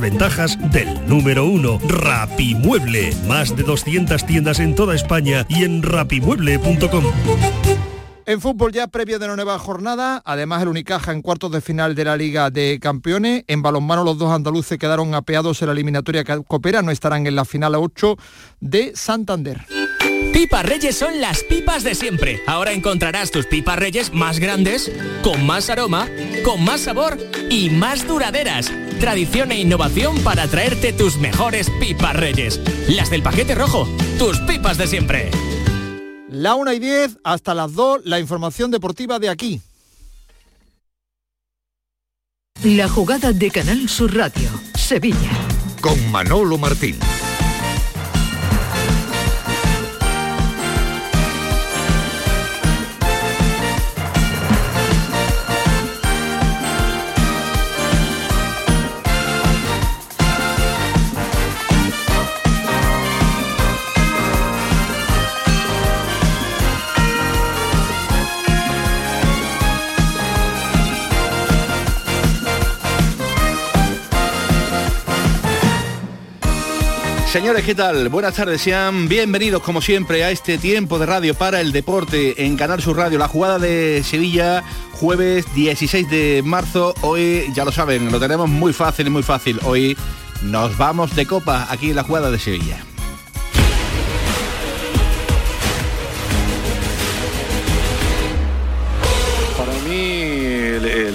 Ventajas del número uno, Rapimueble. Más de 200 tiendas en toda España y en rapimueble.com. En fútbol ya previo de la nueva jornada, además el Unicaja en cuartos de final de la Liga de Campeones. En balonmano los dos andaluces quedaron apeados en la eliminatoria que coopera, no estarán en la final a 8 de Santander. Pipas Reyes son las pipas de siempre. Ahora encontrarás tus pipas Reyes más grandes, con más aroma, con más sabor y más duraderas. Tradición e innovación para traerte tus mejores pipas Reyes. Las del paquete rojo, tus pipas de siempre. La 1 y 10 hasta las 2, la información deportiva de aquí. La jugada de Canal Sur Radio, Sevilla. Con Manolo Martín. Señores, ¿qué tal? Buenas tardes, sean bienvenidos como siempre a este tiempo de radio para el deporte en Canal Sur Radio, la jugada de Sevilla, jueves 16 de marzo. Hoy, ya lo saben, lo tenemos muy fácil y muy fácil. Hoy nos vamos de copa aquí en la jugada de Sevilla.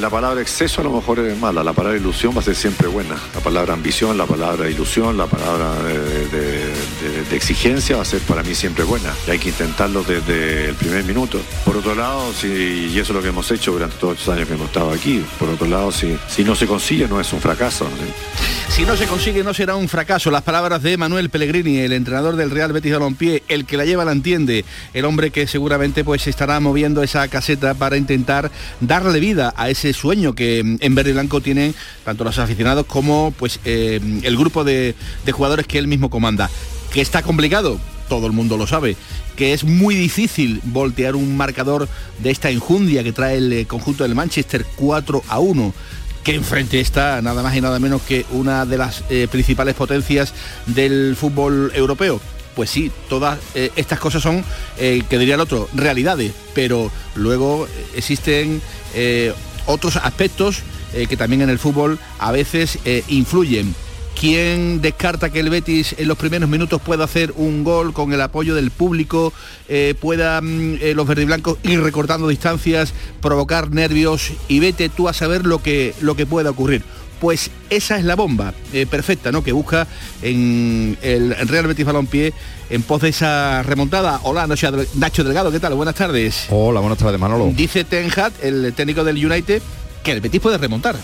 La palabra exceso a lo mejor es mala, la palabra ilusión va a ser siempre buena. La palabra ambición, la palabra ilusión, la palabra de, exigencia va a ser para mí siempre buena. Y hay que intentarlo desde el primer minuto. Por otro lado, si, y eso es lo que hemos hecho durante todos estos años que hemos estado aquí, por otro lado, si, si no se consigue no es un fracaso. Si no se consigue no será un fracaso. Las palabras de Manuel Pellegrini, el entrenador del Real Betis Balompié, el que la lleva la entiende, el hombre que seguramente pues estará moviendo esa caseta para intentar darle vida a ese sueño que mm, en verde y blanco tienen tanto los aficionados como pues eh, el grupo de, de jugadores que él mismo comanda. ¿Que está complicado? todo el mundo lo sabe, que es muy difícil voltear un marcador de esta enjundia que trae el eh, conjunto del Manchester 4 a 1 que enfrente está nada más y nada menos que una de las eh, principales potencias del fútbol europeo. Pues sí, todas eh, estas cosas son, que diría el otro, realidades, pero luego existen otros aspectos que también en el fútbol a veces influyen ¿Quién descarta que el Betis en los primeros minutos pueda hacer un gol con el apoyo del público, eh, pueda mm, eh, los verdiblancos ir recortando distancias, provocar nervios y vete tú a saber lo que, lo que pueda ocurrir? Pues esa es la bomba eh, perfecta, ¿no? Que busca en el Real Betis Balompié en pos de esa remontada. Hola, Nacho Delgado, ¿qué tal? Buenas tardes. Hola, buenas tardes, Manolo. Dice Ten Hag, el técnico del United, que el Betis puede remontar.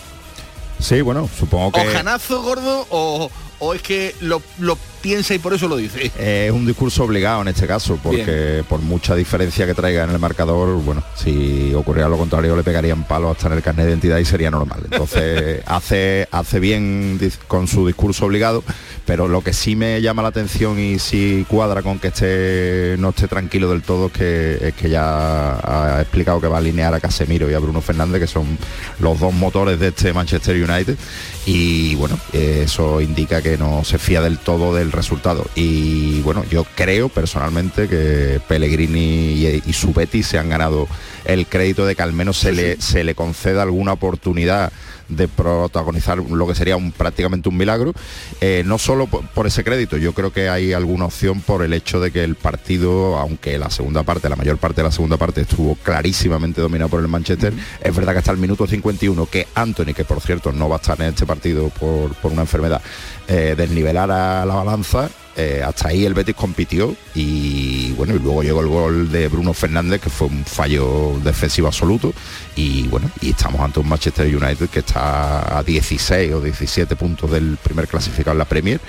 Sí, bueno, supongo que... O janazo gordo o, o es que lo, lo piensa y por eso lo dice. es un discurso obligado en este caso, porque por mucha diferencia que traiga en el marcador, bueno, si ocurriera lo contrario le pegarían palos hasta en el carnet de identidad y sería normal. Entonces hace, hace bien con su discurso obligado, pero lo que sí me llama la atención y sí cuadra con que esté, no esté tranquilo del todo es que, es que ya ha explicado que va a alinear a Casemiro y a Bruno Fernández, que son los dos motores de este Manchester United. Y bueno, eso indica que no se fía del todo del resultado. Y bueno, yo creo personalmente que Pellegrini y, su Betis se han ganado el crédito de que al menos se, le, se le conceda alguna oportunidad de protagonizar lo que sería un, prácticamente un milagro, eh, no solo por, ese crédito, yo creo que hay alguna opción por el hecho de que el partido, aunque la segunda parte, la mayor parte de la segunda parte estuvo clarísimamente dominado por el Manchester, es verdad que hasta el minuto 51 que Anthony, que por cierto no va a estar en este partido por, por una enfermedad, eh, desnivelara la balanza eh, hasta ahí el Betis compitió y bueno, y luego llegó el gol de Bruno Fernández, que fue un fallo defensivo absoluto. Y bueno, y estamos ante un Manchester United que está a 16 o 17 puntos del primer clasificado en la Premier,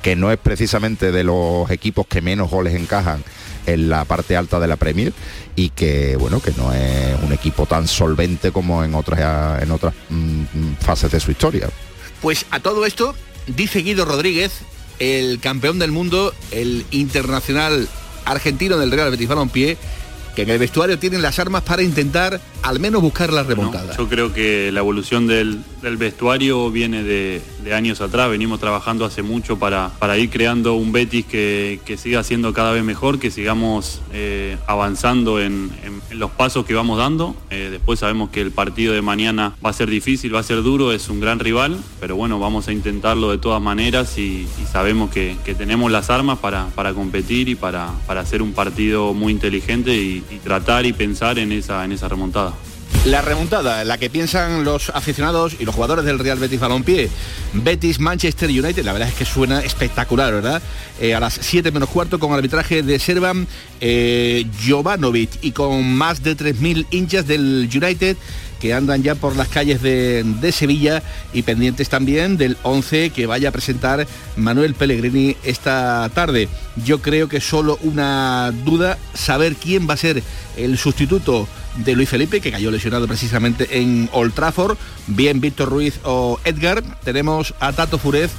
que no es precisamente de los equipos que menos goles encajan en la parte alta de la Premier y que bueno que no es un equipo tan solvente como en otras en otras mm, fases de su historia. Pues a todo esto dice Guido Rodríguez, el campeón del mundo, el internacional argentino del Real Betis Balompié, que en el vestuario tienen las armas para intentar al menos buscar la remontada. yo creo que la evolución del, vestuario viene de, años atrás, venimos trabajando hace mucho para, para ir creando un Betis que, siga siendo cada vez mejor, que sigamos eh, avanzando en, los pasos que vamos dando. Eh, después sabemos que el partido de mañana va a ser difícil, va a ser duro, es un gran rival, pero bueno, vamos a intentarlo de todas maneras y, sabemos que, tenemos las armas para, para competir y para, para hacer un partido muy inteligente y, tratar y pensar en esa, en esa remontada. La remontada, la que piensan los aficionados y los jugadores del Real Betis Balompié. Betis Manchester United, la verdad es que suena espectacular, ¿verdad? Eh, a las 7 menos cuarto con arbitraje de Servan eh, Jovanovic y con más de 3.000 hinchas del United que andan ya por las calles de, Sevilla y pendientes también del 11 que vaya a presentar Manuel Pellegrini esta tarde. Yo creo que solo una duda, saber quién va a ser el sustituto de Luis Felipe, que cayó lesionado precisamente en Old Trafford, bien Víctor Ruiz o Edgar. Tenemos a Tato Furez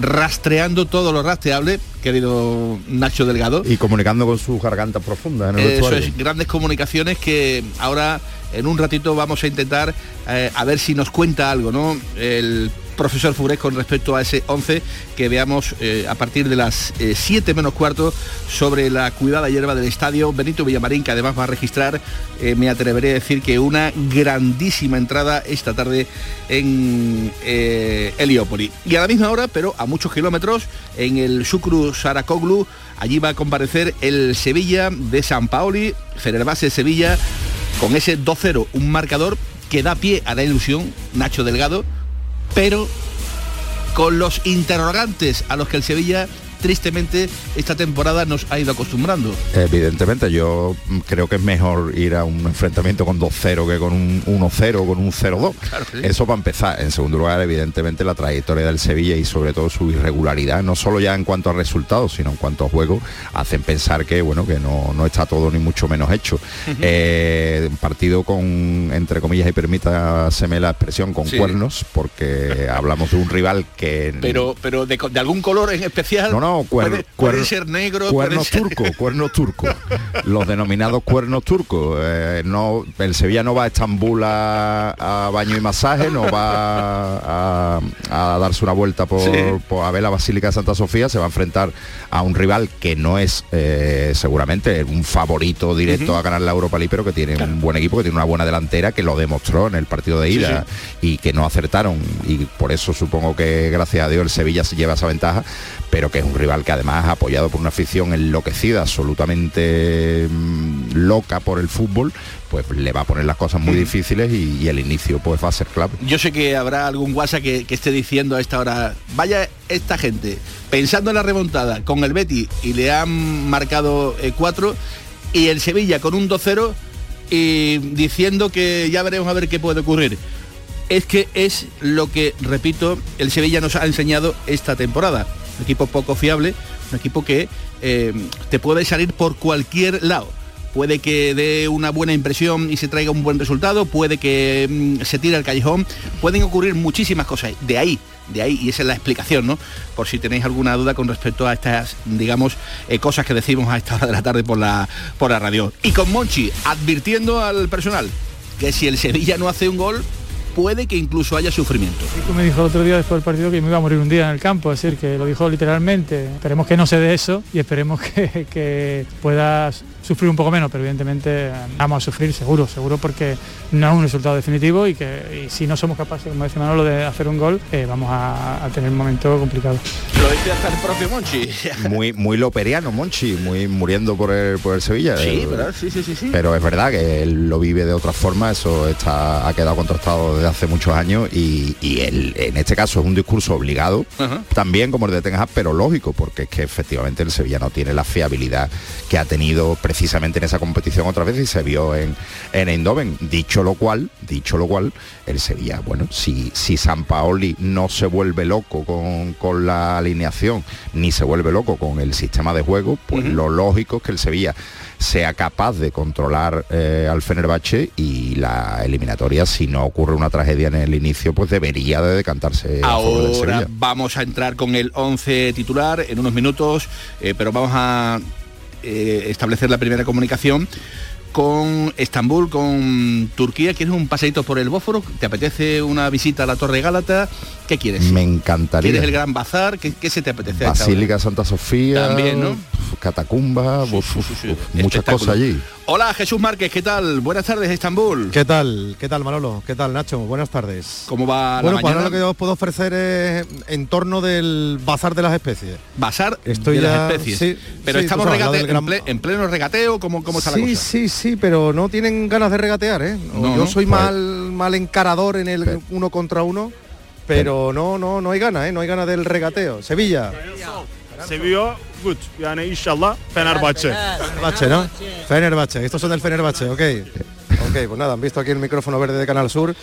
rastreando todo lo rastreable, querido Nacho Delgado. Y comunicando con sus gargantas profundas en el Eso es, grandes comunicaciones que ahora en un ratito vamos a intentar eh, a ver si nos cuenta algo, ¿no? El profesor Furés con respecto a ese 11 que veamos eh, a partir de las 7 eh, menos cuarto sobre la cuidada hierba del estadio Benito Villamarín, que además va a registrar, me atreveré a decir que una grandísima entrada esta tarde en Heliópolis. Y a la misma hora, pero a muchos kilómetros, en el Sucru Saracoglu, allí va a comparecer el Sevilla de San Paoli, Fenerbahce Sevilla, con ese 2-0, un marcador que da pie a la ilusión, Nacho Delgado, pero con los interrogantes a los que el Sevilla tristemente esta temporada nos ha ido acostumbrando. Evidentemente, yo creo que es mejor ir a un enfrentamiento con 2-0 que con un 1-0 con un 0-2. Eso para empezar. En segundo lugar, evidentemente, la trayectoria del Sevilla y sobre todo su irregularidad, no solo ya en cuanto a resultados, sino en cuanto a juego, hacen pensar que bueno, que no, está todo ni mucho menos hecho. Eh, partido con, entre comillas, y permítaseme la expresión, con cuernos, porque hablamos de un rival que. Pero, pero de, algún color en especial. No, no, puede, ser negro, cuernos turco, cuernos turco, los denominados cuernos turcos. Eh, no, el Sevilla no va a Estambul a, baño y masaje, no va a, darse una vuelta por, a ver la Basílica de Santa Sofía, se va a enfrentar a un rival que no es eh, seguramente un favorito directo a ganar la Europa League, pero que tiene un buen equipo, que tiene una buena delantera, que lo demostró en el partido de ida y que no acertaron. Y por eso supongo que gracias a Dios el Sevilla se lleva esa ventaja, pero que es un rival que además apoyado por una afición enloquecida, absolutamente mm, loca por el fútbol, pues le va a poner las cosas muy difíciles y, el inicio pues va a ser clave. Yo sé que habrá algún WhatsApp que, esté diciendo a esta hora, vaya esta gente, pensando en la remontada con el Betty y le han marcado eh, cuatro y el Sevilla con un 2-0 y diciendo que ya veremos a ver qué puede ocurrir es que es lo que, repito, el Sevilla nos ha enseñado esta temporada un equipo poco fiable, un equipo que eh, te puede salir por cualquier lado. Puede que dé una buena impresión y se traiga un buen resultado, puede que mm, se tire al callejón, pueden ocurrir muchísimas cosas. De ahí, de ahí, y esa es la explicación, ¿no? Por si tenéis alguna duda con respecto a estas, digamos, eh, cosas que decimos a esta hora de la tarde por la, por la radio. Y con Monchi, advirtiendo al personal que si el Sevilla no hace un gol, puede que incluso haya sufrimiento. me dijo el otro día después del partido que me iba a morir un día en el campo, es decir, que lo dijo literalmente. Esperemos que no se dé eso y esperemos que, puedas sufrir un poco menos, pero evidentemente vamos a sufrir seguro, seguro porque no es un resultado definitivo y que si no somos capaces, como decía Manolo, de hacer un gol, eh, vamos a, tener un momento complicado. Lo dice hasta el propio Monchi. muy, muy loperiano Monchi, muy muriendo por el, por el Sevilla. Sí, ¿verdad? Sí, sí, sí, Pero es verdad que él lo vive de otra forma, eso está, ha quedado contrastado desde hace muchos años y, él, en este caso es un discurso obligado, también como el de Ten Hag, pero lógico, porque es que efectivamente el Sevilla no tiene la fiabilidad que ha tenido precisamente en esa competición otra vez y se vio en, en Eindhoven. Dicho lo cual, dicho lo cual, el Sevilla, bueno, si, si San Paoli no se vuelve loco con, la alineación, ni se vuelve loco con el sistema de juego, pues lo lógico es que el Sevilla sea capaz de controlar eh, al Fenerbahce y la eliminatoria, si no ocurre una tragedia en el inicio, pues debería de decantarse. Ahora vamos a entrar con el 11 titular en unos minutos, eh, pero vamos a eh, establecer la primera comunicación con Estambul, con Turquía. ¿Quieres un paseíto por el Bósforo? ¿Te apetece una visita a la Torre Gálata? ¿Qué quieres? Me encantaría. ¿Quieres el Gran Bazar? ¿Qué, qué se te apetece? Basílica? Santa Sofía. También, ¿no? Catacumba, uf, uf, uf, muchas cosas allí. Hola Jesús Márquez, ¿qué tal? Buenas tardes Estambul. ¿Qué tal? ¿Qué tal Manolo? ¿Qué tal Nacho? Buenas tardes. ¿Cómo va Bueno, la pues ahora mañana? lo que yo os puedo ofrecer es en torno del bazar de las especies. Bazar Estoy de ya- las especies. sí, Pero sí, estamos sabes, gran- en, ple- en pleno regateo, ¿cómo, cómo está sí, la cosa? sí, sí, pero no tienen ganas de regatear, ¿eh? No, yo soy Pues- mal, mal encarador en el uno contra uno, pero no, no, no hay ganas, ¿eh? No hay ganas del regateo. Sevilla. Seviyor gut. Yani inşallah Fenerbahçe. Fenerbahce, ¿no? Fenerbahce, estos son del Fenerbahce, ok. Ok, pues nada, han visto aquí el micrófono verde de Canal Sur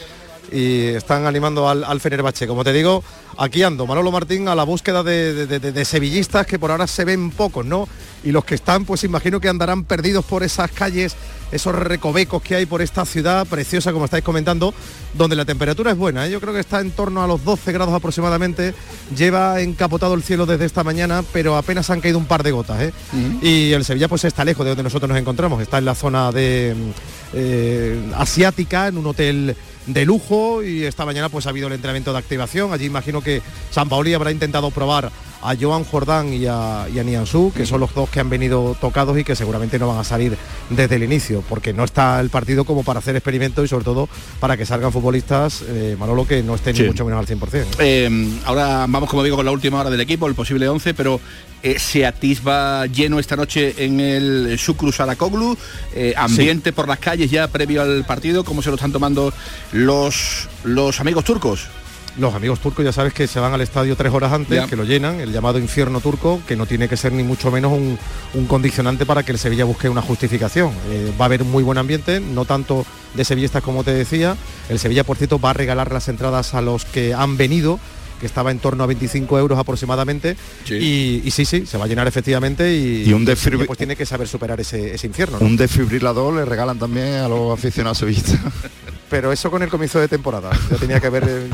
y están animando al, al Fenerbahce. Como te digo, aquí ando, Manolo Martín, a la búsqueda de, de- de- de sevillistas que por ahora se ven pocos, ¿no? Y los que están, pues imagino que andarán perdidos por esas calles, esos recovecos que hay por esta ciudad preciosa, como estáis comentando, donde la temperatura es buena. ¿eh? Yo creo que está en torno a los 12 grados aproximadamente. Lleva encapotado el cielo desde esta mañana, pero apenas han caído un par de gotas. ¿eh? Y el Sevilla pues está lejos de donde nosotros nos encontramos. Está en la zona de eh, asiática, en un hotel de lujo y esta mañana pues ha habido el entrenamiento de activación. Allí imagino que San Paoli habrá intentado probar a Joan Jordán y a, y a Nianzú, que son los dos que han venido tocados y que seguramente no van a salir desde el inicio, porque no está el partido como para hacer experimentos y sobre todo para que salgan futbolistas, eh, Manolo, que no estén Sí. ni mucho menos al 100%. Eh, ahora vamos, como digo, con la última hora del equipo, el posible 11, pero eh, se atisba lleno esta noche en el Sucru Saracoglu, eh, ambiente por las calles ya previo al partido, ¿cómo se lo están tomando los, los amigos turcos? Los amigos turcos ya sabes que se van al estadio tres horas antes, Ya. que lo llenan, el llamado infierno turco, que no tiene que ser ni mucho menos un, un condicionante para que el Sevilla busque una justificación. Eh, va a haber muy buen ambiente, no tanto de sevillistas como te decía. El Sevilla, por cierto, va a regalar las entradas a los que han venido que estaba en torno a 25 euros aproximadamente Y, y sí, sí, se va a llenar efectivamente y, Y un el Sevilla, desfibri- pues tiene que saber superar ese, ese infierno. ¿no? Un desfibrilador le regalan también a los aficionados sevillistas. Pero eso con el comienzo de temporada. Ya tenía que haber, eh,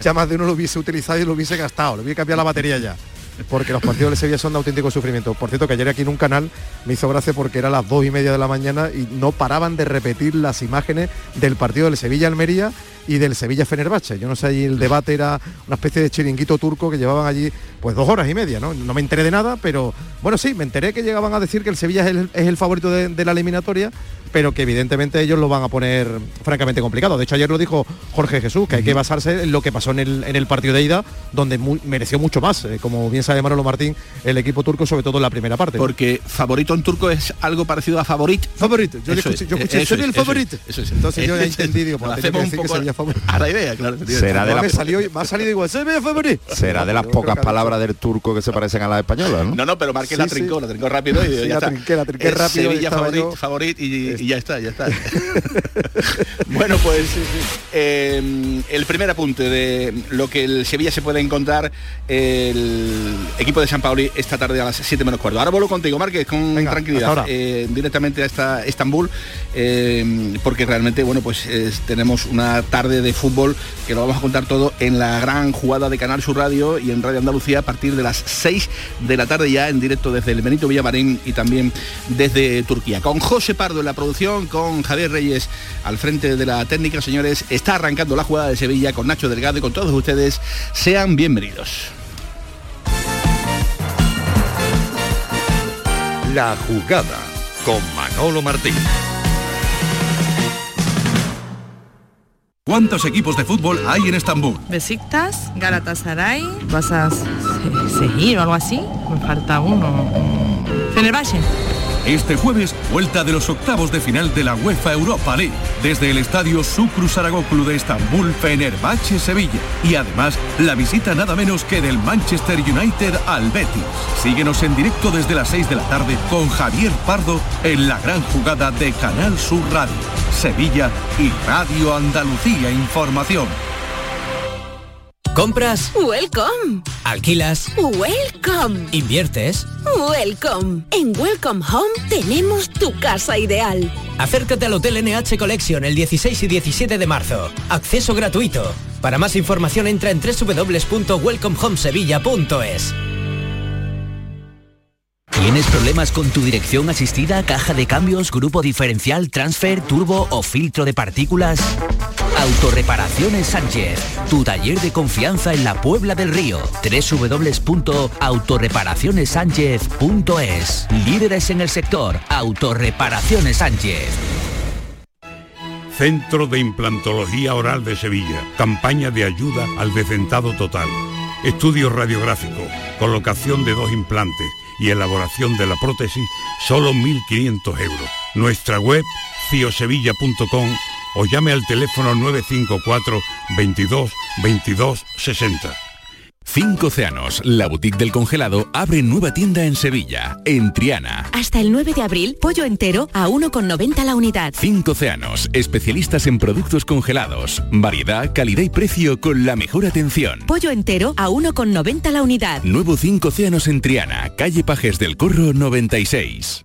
ya, más de uno lo hubiese utilizado y lo hubiese gastado. Le hubiese cambiado la batería ya. Porque los partidos de Sevilla son de auténtico sufrimiento. Por cierto, que ayer aquí en un canal me hizo gracia porque era las dos y media de la mañana y no paraban de repetir las imágenes del partido del Sevilla-Almería y del Sevilla-Fenerbahce. Yo no sé, allí el debate era una especie de chiringuito turco que llevaban allí pues dos horas y media, ¿no? No me enteré de nada, pero bueno, sí, me enteré que llegaban a decir que el Sevilla es el, favorito de la eliminatoria, pero que evidentemente ellos lo van a poner francamente complicado. De hecho, ayer lo dijo Jorge Jesús, que hay que basarse en lo que pasó en el, en el partido de ida, donde mu- mereció mucho más, eh, como bien sabe Manolo Martín, el equipo turco, sobre todo en la primera parte. Porque favorito en turco es algo parecido a favorit. Favorito, yo escuché, es, yo escuché, eso soy es, el favorito. eso es. Entonces yo ya Eso es. entendí, digo, pues, Lo tenía que hacemos decir un que poco sería favorito. a la idea, claro. Será de No, la- me salió, me ha salido igual, favorito. Será de las pocas palabras del turco que se parecen a las españolas, ¿no? No, no, pero Marqués Sí, la trincó, sí. la trincó rápido y Sí, ya la está. trinqué, la trinqué Es rápido y Sevilla estaba favorit, yo- y, ya está, ya está. bueno, pues eh, el primer apunte de lo que el Sevilla se puede encontrar el equipo de San Pauli esta tarde a las 7 menos cuarto. Ahora vuelvo contigo, Márquez, con Venga, tranquilidad, ahora. eh, directamente hasta Estambul, eh, porque realmente, bueno, pues es- tenemos una tarde de fútbol que lo vamos a contar todo en la gran jugada de Canal Sur Radio y en Radio Andalucía a partir de las 6 de la tarde ya en directo desde el Benito Villamarín y también desde Turquía. Con José Pardo en la producción, con Javier Reyes al frente de la técnica, señores, está arrancando la jugada de Sevilla con Nacho Delgado y con todos ustedes. Sean bienvenidos. La jugada con Manolo Martín. ¿Cuántos equipos de fútbol hay en Estambul? Besiktas, Galatasaray, vas a seguir o algo así. Me falta uno. Mm, Fenerbahce. Este jueves, vuelta de los octavos de final de la UEFA Europa League, desde el estadio Sucru Saragoglu de Estambul, Fenerbahce, Sevilla. Y además, la visita nada menos que del Manchester United al Betis. Síguenos en directo desde las 6 de la tarde con Javier Pardo en la gran jugada de Canal Sur Radio, Sevilla y Radio Andalucía Información. ¿Compras? Welcome. ¿Alquilas? Welcome. ¿Inviertes? Welcome. En Welcome Home tenemos tu casa ideal. Acércate al Hotel NH Collection el 16 y 17 de marzo. Acceso gratuito. Para más información entra en www.welcomehomesevilla.es. ¿Tienes problemas con tu dirección asistida, caja de cambios, grupo diferencial, transfer, turbo o filtro de partículas? Autorreparaciones Sánchez, tu taller de confianza en la Puebla del Río. www.autorreparacionessánchez.es. Líderes en el sector, Autorreparaciones Sánchez. Centro de Implantología Oral de Sevilla. Campaña de ayuda al decentado total. Estudio radiográfico, colocación de dos implantes y elaboración de la prótesis, solo 1.500 euros. Nuestra web, ciosevilla.com o llame al teléfono 954 22 22 60. Cinco Océanos, la boutique del congelado, abre nueva tienda en Sevilla, en Triana. Hasta el 9 de abril, pollo entero a 1,90 la unidad. Cinco Océanos, especialistas en productos congelados. Variedad, calidad y precio con la mejor atención. Pollo entero a 1,90 la unidad. Nuevo Cinco Océanos en Triana, calle Pajes del Corro 96.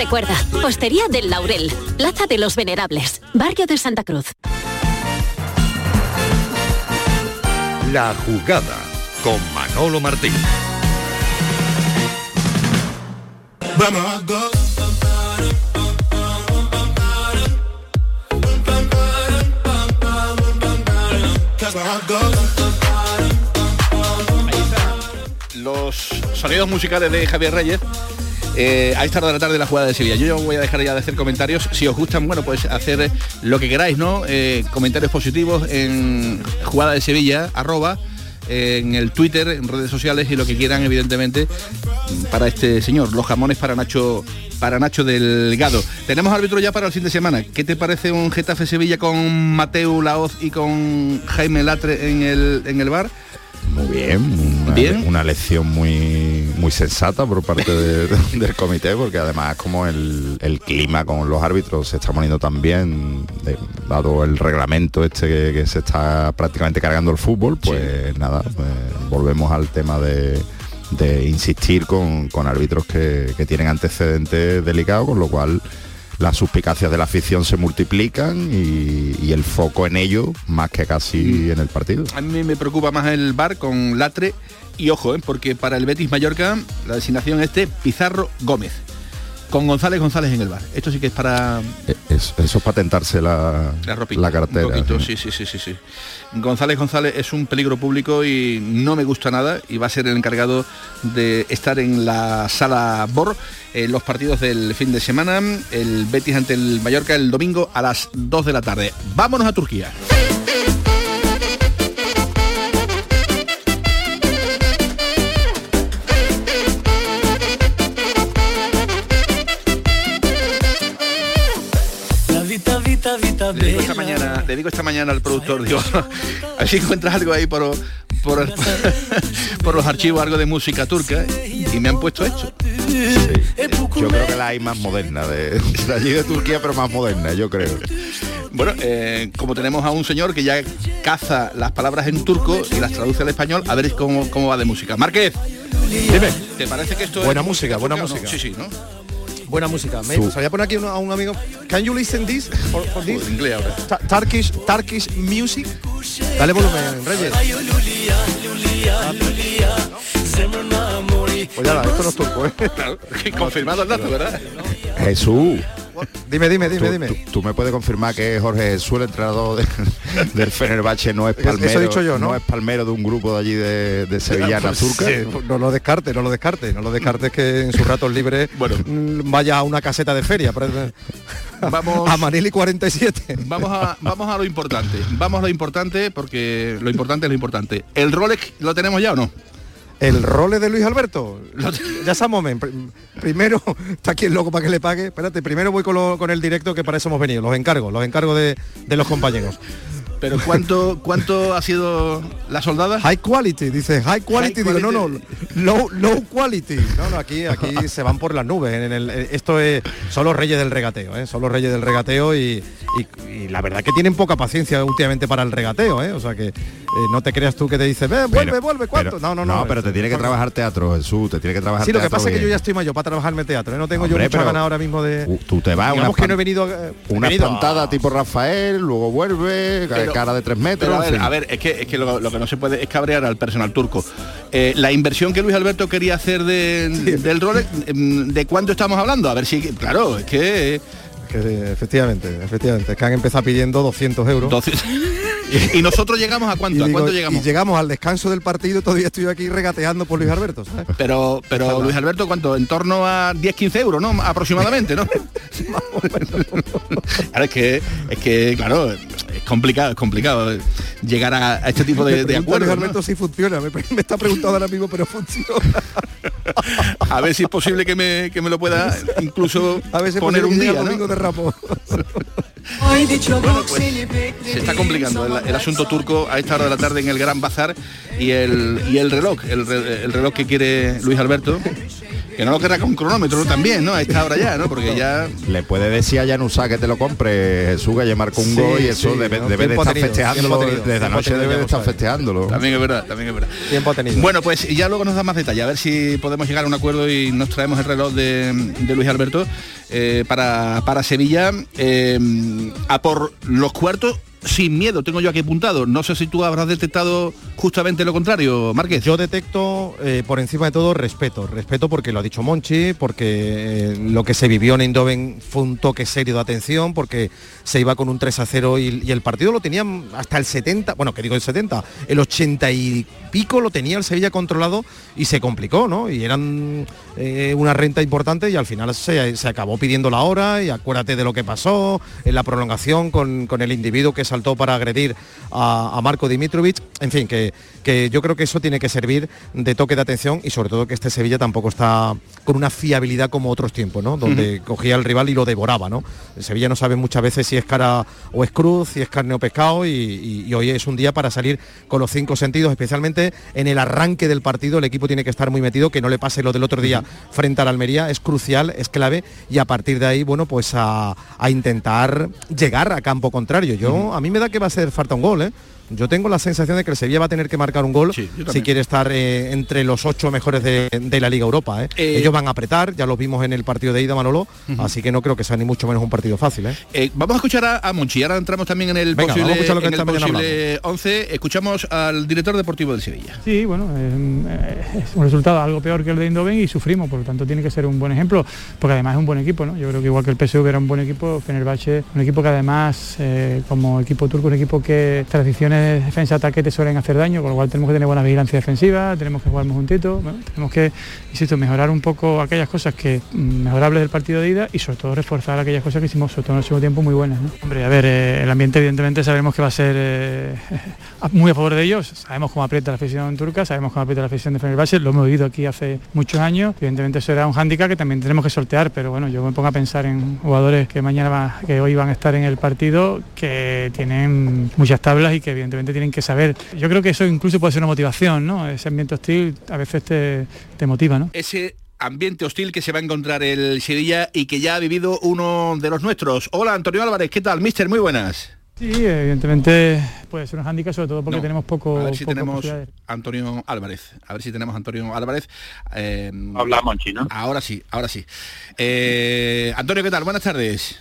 Recuerda, Hostería del Laurel, Plaza de los Venerables, Barrio de Santa Cruz. La jugada con Manolo Martín. Vamos Los sonidos musicales de Javier Reyes eh, a esta hora de la tarde la jugada de Sevilla. Yo voy a dejar ya de hacer comentarios. Si os gustan, bueno, pues hacer lo que queráis, ¿no? Eh, comentarios positivos en jugada de Sevilla, arroba, en el Twitter, en redes sociales y lo que quieran, evidentemente, para este señor. Los jamones para Nacho para Nacho Delgado. Tenemos árbitro ya para el fin de semana. ¿Qué te parece un Getafe Sevilla con Mateo Laoz y con Jaime Latre en el, en el bar? Muy bien, una, Bien. una lección muy muy sensata por parte de- del comité, porque además como el, el clima con los árbitros se está poniendo tan bien, de- dado el reglamento este que, que se está prácticamente cargando el fútbol, pues nada, pues, volvemos al tema de, de insistir con, con árbitros que, que tienen antecedentes delicados, con lo cual las suspicacias de la afición se multiplican y, y el foco en ello más que casi en el partido. A mí me preocupa más el bar con Latre y ojo, ¿eh? porque para el Betis Mallorca la designación este Pizarro Gómez. Con González González en el bar. Esto sí que es para Es- eso es para tentarse la, la ropita. la cartera. Un poquito, sí. sí, sí, sí, sí, sí. González González es un peligro público y no me gusta nada y va a ser el encargado de estar en la sala BOR en los partidos del fin de semana. El Betis ante el Mallorca el domingo a las 2 de la tarde. Vámonos a Turquía. Le digo esta mañana, le digo esta mañana al productor, digo, a ver si encuentras algo ahí por, por, el- por los archivos, algo de música turca, y me han puesto esto. Yo creo que la hay más moderna, de, de allí de Turquía, pero más moderna, yo creo. Bueno, eh, como tenemos a un señor que ya caza las palabras en turco y las traduce al español, a ver cómo, cómo va de música. Márquez, Dime. ¿te parece que esto Buena es música, buena o no? música. Sí, sí, ¿no? Buena música. Me, voy a poner aquí a un amigo. Can you listen this? For, for this? inglés ahora. Ta- Turkish, Turkish music. Dale volumen, Reyes. Pues ya, esto no es turco, ¿eh? Confirmado el dato, ¿verdad? Jesús. Dime, dime, dime, tú, dime. Tú, tú me puedes confirmar que Jorge Jesús, el entrenador de- del Fenerbahce, no es Eso he palmero, dicho yo, ¿no? es palmero de un grupo de allí de, de sevillanas Pues, turcas. sí, no lo descarte, no lo descarte, no lo descartes que en sus ratos libres mm, vaya a una caseta de feria. Vamos- a Manili 47. Vamos a, vamos a lo importante. Vamos a lo importante porque lo importante es lo importante. ¿El Rolex lo tenemos ya o no? El role de Luis Alberto. Ya estamos, Primero, está aquí el loco para que le pague. Espérate, primero voy con, el directo que para eso hemos venido. Los encargos, los encargos de, de los compañeros. Pero ¿cuánto, ¿cuánto ha sido la soldada? High quality, dice high quality, digo, no, no, low, low quality. No, no, aquí, aquí se van por las nubes. En el, esto es, son los reyes del regateo, ¿eh? son los reyes del regateo y, y- y la verdad que tienen poca paciencia últimamente para el regateo, ¿eh? O sea que eh, no te creas tú que te dice, ve, vuelve, Pero- vuelve, ¿cuánto? pero- no, no, no. pero te tiene que trabajar teatro, Jesús, te tiene que trabajar Sí, lo que pasa es que yo ya estoy mayor para trabajarme teatro, ¿eh? no tengo Hombre, yo mucha ganas ahora mismo de... Tú te vas, Digamos una que no he venido, eh, una venido tipo Rafael, luego vuelve, Pero- cara de tres metros. A en ver, fin. a ver, es que, es que lo, lo que no se puede es cabrear al personal turco. Eh, la inversión que Luis Alberto quería hacer de- del Rolex, em, ¿de cuánto estamos hablando? A ver si, claro, es que... Que, efectivamente, efectivamente, es que han empezado pidiendo 200 euros. y nosotros llegamos a cuánto, Y ¿a digo, cuánto llegamos? Y llegamos al descanso del partido todavía estoy aquí regateando por Luis Alberto, ¿sabes? Pero, pero Luis Alberto, ¿cuánto? En torno a 10-15 euros, ¿no? Aproximadamente, ¿no? Ahora es que, es que, claro, complicado, es complicado llegar a, a este tipo de, de acuerdos. Luis ¿no? Alberto si funciona, me, me está preguntando ahora mismo, pero funciona. A ver si es posible que me, que me lo pueda incluso A ver si es poner un día, de rapo. Bueno, pues, se está complicando el, el asunto turco a esta hora de la tarde en el Gran Bazar y el, y el reloj, el, re- el reloj que quiere Luis Alberto, que no lo querrá con cronómetro ¿no? también, ¿no? A esta hora ya, ¿no? Porque ya... Le puede decir a Yanusa que te lo compre, Jesús, que ya marcó un Sí, gol y eso sí, debe, ¿no? debe de estar festejándolo, desde tenido debe de estar festejándolo. También es verdad, también es verdad. Tiempo ha tenido. Bueno, pues ya luego nos da más detalle, a ver si podemos llegar a un acuerdo y nos traemos el reloj de, de Luis Alberto eh, para, para Sevilla eh, a por los cuartos sin miedo, tengo yo aquí apuntado. No sé si tú habrás detectado justamente lo contrario, Márquez. Yo detecto eh, por encima de todo respeto, respeto porque lo ha dicho Monchi, porque eh, lo que se vivió en Eindhoven fue un toque serio de atención, porque se iba con un 3 a 0 y, el partido lo tenían hasta el 70, bueno, que digo el 70, el 80 y pico lo tenía el Sevilla controlado y se complicó, ¿no? Y eran eh, una renta importante y al final se, se acabó pidiendo la hora y acuérdate de lo que pasó en la prolongación con, con el individuo que saltó para agredir a, a Marco Dimitrovic. En fin, que, que yo creo que eso tiene que servir de toque de atención y sobre todo que este Sevilla tampoco está con una fiabilidad como otros tiempos, ¿no? Donde cogía al rival y lo devoraba, ¿no? El Sevilla no sabe muchas veces si es cara o es cruz, si es carne o pescado y, y- y hoy es un día para salir con los cinco sentidos, especialmente en el arranque del partido el equipo tiene que estar muy metido, que no le pase lo del otro día frente al Almería, es crucial, es clave y a partir de ahí, bueno, pues a, a intentar llegar a campo contrario. Yo, a mí me da que va a hacer falta un gol, ¿eh? Yo tengo la sensación de que el Sevilla va a tener que marcar un gol si quiere estar eh, entre los ocho mejores de, de la Liga Europa. ¿eh? Eh, Ellos van a apretar, ya lo vimos en el partido de ida Manolo, así que no creo que sea ni mucho menos un partido fácil. ¿eh? Eh, vamos a escuchar a, a Monchi, ahora entramos también en el Venga, posible, vamos a escuchar lo que en el esta mañana posible 11. Escuchamos al director deportivo del Sevilla. Sí, bueno, eh, es un resultado algo peor que el de Eindhoven y sufrimos, por lo tanto tiene que ser un buen ejemplo, porque además es un buen equipo, ¿no? Yo creo que igual que el PSV era un buen equipo, Fenerbahce, un equipo que además, eh, como equipo turco, un equipo que tradiciones defensa-ataque te suelen hacer daño, con lo cual tenemos que tener buena vigilancia defensiva, tenemos que jugar muy juntitos, bueno, tenemos que, insisto, mejorar un poco aquellas cosas que mm, mejorables del partido de ida y sobre todo reforzar aquellas cosas que hicimos, sobre todo en el segundo tiempo, muy buenas. Hombre, a ver, eh, el ambiente evidentemente sabemos que va a ser eh, muy a favor de ellos, sabemos cómo aprieta la afición turca, sabemos cómo aprieta la afición de Fenerbahce, lo hemos vivido aquí hace muchos años, evidentemente eso era un hándicap que también tenemos que sortear, pero bueno, yo me pongo a pensar en jugadores que mañana, va- que hoy van a estar en el partido, que tienen muchas tablas y que evidentemente tienen que saber, yo creo que eso incluso puede ser una motivación, ¿no? Ese ambiente hostil a veces te, te motiva, ¿no? Ese ambiente hostil que se va a encontrar el Sevilla y que ya ha vivido uno de los nuestros. Hola Antonio Álvarez, ¿qué tal, mister? Muy buenas. Sí, evidentemente puede ser un hándicap, sobre todo porque No. tenemos poco, A ver si poco tenemos. Antonio Álvarez. A ver si tenemos Antonio Álvarez. Eh, Hablamos chino. Ahora sí, ahora sí. Eh, Antonio, ¿qué tal? Buenas tardes.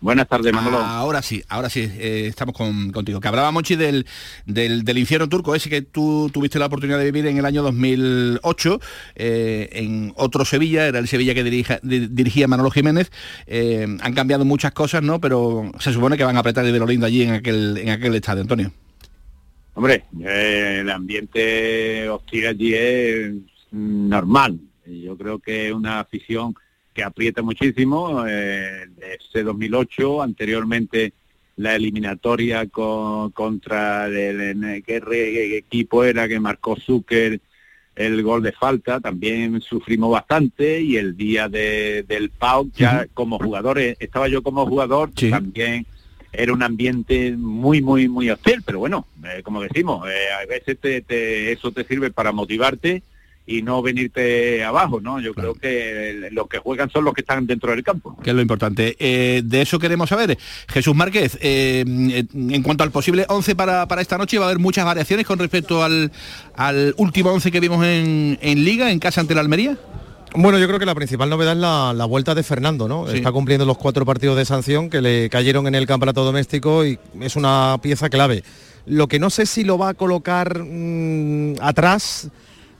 Buenas tardes, Manolo. Ahora sí, ahora sí, eh, estamos con- contigo. Que hablaba Monchi del, del, del infierno turco, ese que tú tuviste la oportunidad de vivir en el año 2008, eh, en otro Sevilla, era el Sevilla que dirija- dirigía Manolo Jiménez. Eh, han cambiado muchas cosas, ¿no? Pero se supone que van a apretar lo lindo allí en aquel, en aquel estadio, Antonio. Hombre, el ambiente hostil allí es mm, normal. Yo creo que es una afición que aprieta muchísimo. eh, ese 2008, anteriormente la eliminatoria co- contra el, el- qué equipo era que marcó Zucker el gol de falta, también sufrimos bastante y el día de- del PAOK ya como jugadores, estaba yo como jugador, también era un ambiente muy, muy, muy hostil, pero bueno, eh, como decimos, eh, a veces te- te- eso te sirve para motivarte y no venirte abajo, ¿no? Yo creo que los que juegan son los que están dentro del campo. que es lo importante. Eh, de eso queremos saber. Jesús Márquez, eh, en cuanto al posible 11 para, para esta noche, va a haber muchas variaciones con respecto al, al último 11 que vimos en, en Liga, en casa ante la Almería. Bueno, yo creo que la principal novedad es la, la vuelta de Fernando, ¿no? Sí. Está cumpliendo los cuatro partidos de sanción que le cayeron en el campeonato doméstico y es una pieza clave. Lo que no sé si lo va a colocar mm, atrás,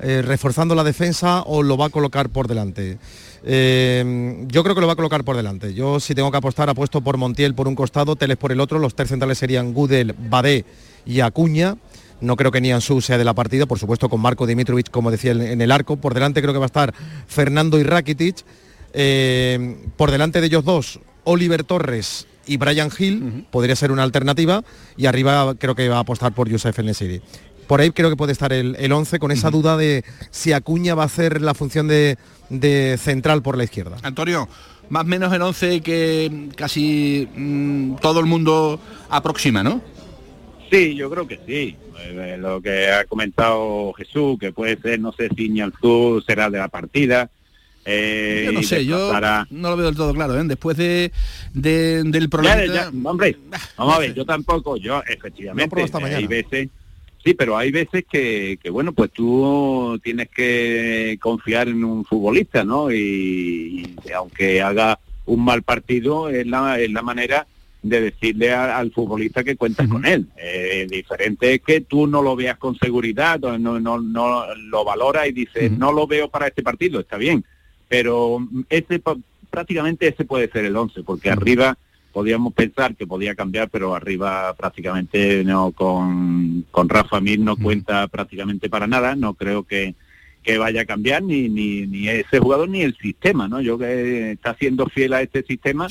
eh, reforzando la defensa, o lo va a colocar por delante. Eh, yo creo que lo va a colocar por delante. Yo si tengo que apostar, apuesto por Montiel por un costado, Teles por el otro. Los tres centrales serían Gudel, Badé y Acuña. No creo que Nianzú sea de la partida, por supuesto con Marco Dimitrovic, como decía en en el arco. Por delante creo que va a estar Fernando y Rakitic. Eh, por delante de ellos dos, Oliver Torres y Brian Hill, podría ser una alternativa. Y arriba creo que va a apostar por Youssef El Nesiri. Por ahí creo que puede estar el, el 11 con esa duda de si Acuña va a hacer la función de, de central por la izquierda. Antonio, más o menos el 11 que casi mm, todo el mundo aproxima, ¿no? Sí, yo creo que sí. Eh, lo que ha comentado Jesús, que puede ser, no sé si Ñalzú será de la partida. eh, Yo no sé, yo no lo veo del todo claro, ¿eh? Después de, de- del problema... ya, hombre, vamos a ver, yo tampoco, yo efectivamente, esta eh, mañana. hay veces, sí, pero hay veces que, que, bueno, pues tú tienes que confiar en un futbolista, ¿no? Y, y aunque haga un mal partido, es la, es la manera de decirle a- al futbolista que cuentas con él. Eh, diferente es que tú no lo veas con seguridad, no, no, no, lo valoras y dices, no lo veo para este partido, está bien, pero ese prácticamente ese puede ser el 11, porque arriba podíamos pensar que podía cambiar, pero arriba prácticamente no con, con Rafa Mir no cuenta prácticamente para nada, no creo que, que vaya a cambiar ni, ni, ni ese jugador ni el sistema, ¿no? Yo que está siendo fiel a este sistema.